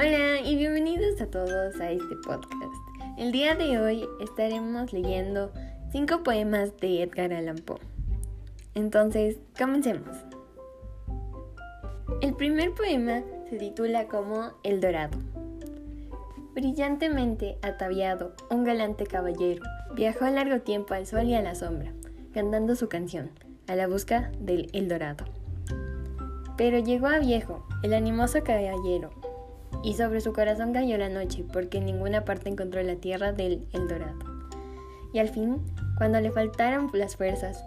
Hola y bienvenidos a todos a este podcast. El día de hoy estaremos leyendo cinco poemas de Edgar Allan Poe. Entonces, comencemos. El primer poema se titula como El Dorado. Brillantemente ataviado, un galante caballero viajó largo tiempo al sol y a la sombra, cantando su canción, a la busca del El Dorado. Pero llegó a viejo, el animoso caballero, y sobre su corazón cayó la noche, porque en ninguna parte encontró la tierra del Eldorado. Y al fin, cuando le faltaron las fuerzas,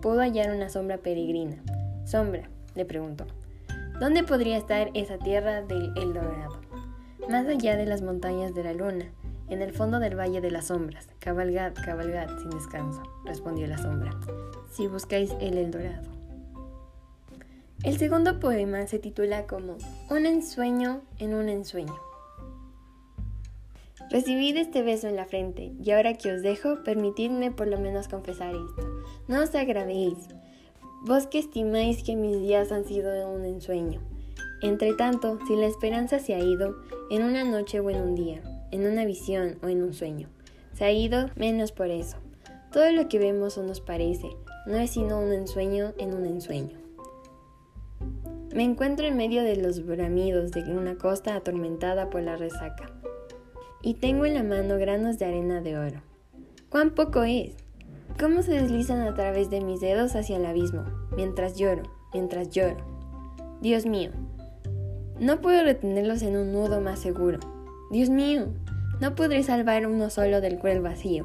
pudo hallar una sombra peregrina. Sombra, le preguntó, ¿dónde podría estar esa tierra del Eldorado? Más allá de las montañas de la luna, en el fondo del valle de las sombras. Cabalgad, cabalgad sin descanso, respondió la sombra, si buscáis el Eldorado. El segundo poema se titula como Un ensueño en un ensueño. Recibid este beso en la frente, y ahora que os dejo, permitidme por lo menos confesar esto. No os agravéis, vos que estimáis que mis días han sido un ensueño. Entre tanto, si la esperanza se ha ido, en una noche o en un día, en una visión o en un sueño, se ha ido menos por eso. Todo lo que vemos o nos parece, no es sino un ensueño en un ensueño. Me encuentro en medio de los bramidos de una costa atormentada por la resaca. Y tengo en la mano granos de arena de oro. ¿Cuán poco es? ¿Cómo se deslizan a través de mis dedos hacia el abismo, mientras lloro, mientras lloro? Dios mío, no puedo retenerlos en un nudo más seguro. Dios mío, no podré salvar uno solo del cruel vacío.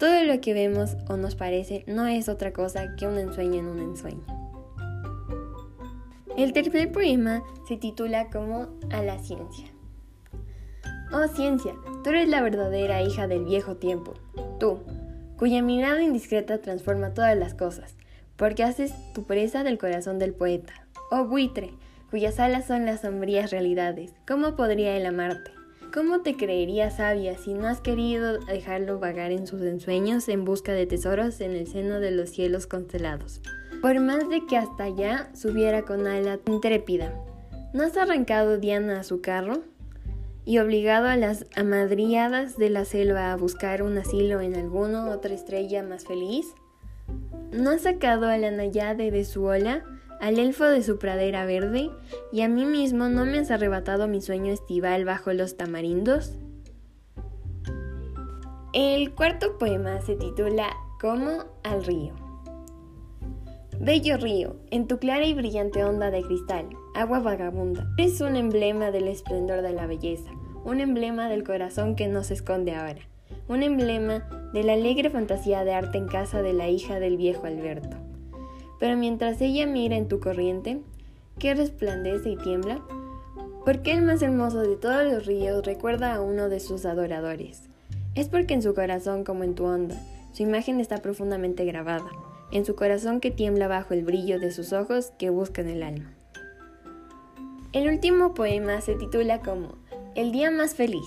Todo lo que vemos o nos parece no es otra cosa que un ensueño en un ensueño. El tercer poema se titula como A la ciencia. Oh ciencia, tú eres la verdadera hija del viejo tiempo, tú, cuya mirada indiscreta transforma todas las cosas, porque haces tu presa del corazón del poeta. Oh buitre, cuyas alas son las sombrías realidades, ¿cómo podría él amarte? ¿Cómo te creería sabia si no has querido dejarlo vagar en sus ensueños en busca de tesoros en el seno de los cielos constelados? Por más de que hasta allá subiera con ala intrépida. ¿No has arrancado Diana a su carro? y obligado a las amadriadas de la selva a buscar un asilo en alguna otra estrella más feliz? ¿No has sacado a la Nayade de su ola, al elfo de su pradera verde, y a mí mismo no me has arrebatado mi sueño estival bajo los tamarindos? El cuarto poema se titula Como al río. Bello río, en tu clara y brillante onda de cristal, agua vagabunda, eres un emblema del esplendor de la belleza, un emblema del corazón que no se esconde ahora, un emblema de la alegre fantasía de arte en casa de la hija del viejo Alberto. Pero mientras ella mira en tu corriente, que resplandece y tiembla, porque el más hermoso de todos los ríos recuerda a uno de sus adoradores. Es porque en su corazón como en tu onda, su imagen está profundamente grabada en su corazón que tiembla bajo el brillo de sus ojos que buscan el alma. El último poema se titula como El día más feliz.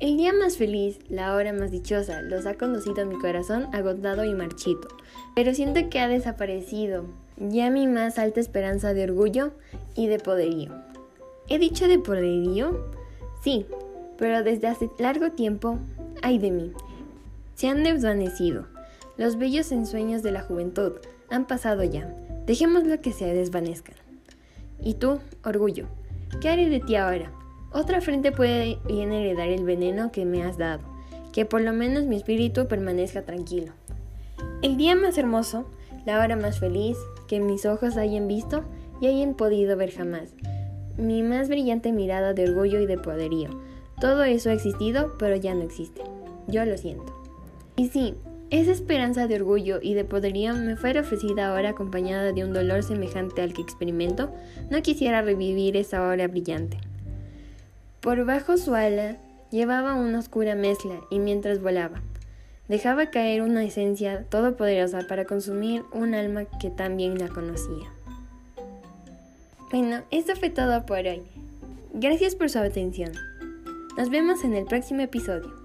El día más feliz, la hora más dichosa, los ha conducido a mi corazón agotado y marchito, pero siento que ha desaparecido ya mi más alta esperanza de orgullo y de poderío. ¿He dicho de poderío? Sí, pero desde hace largo tiempo, ay de mí, se han desvanecido los bellos ensueños de la juventud han pasado ya. Dejémoslo que se desvanezcan. Y tú, orgullo, ¿qué haré de ti ahora? Otra frente puede bien heredar el veneno que me has dado, que por lo menos mi espíritu permanezca tranquilo. El día más hermoso, la hora más feliz que mis ojos hayan visto y hayan podido ver jamás. Mi más brillante mirada de orgullo y de poderío. Todo eso ha existido, pero ya no existe. Yo lo siento. Y sí, esa esperanza de orgullo y de poderío me fuera ofrecida ahora acompañada de un dolor semejante al que experimento, no quisiera revivir esa hora brillante. Por bajo su ala llevaba una oscura mezcla y mientras volaba, dejaba caer una esencia todopoderosa para consumir un alma que tan bien la conocía. Bueno, eso fue todo por hoy. Gracias por su atención. Nos vemos en el próximo episodio.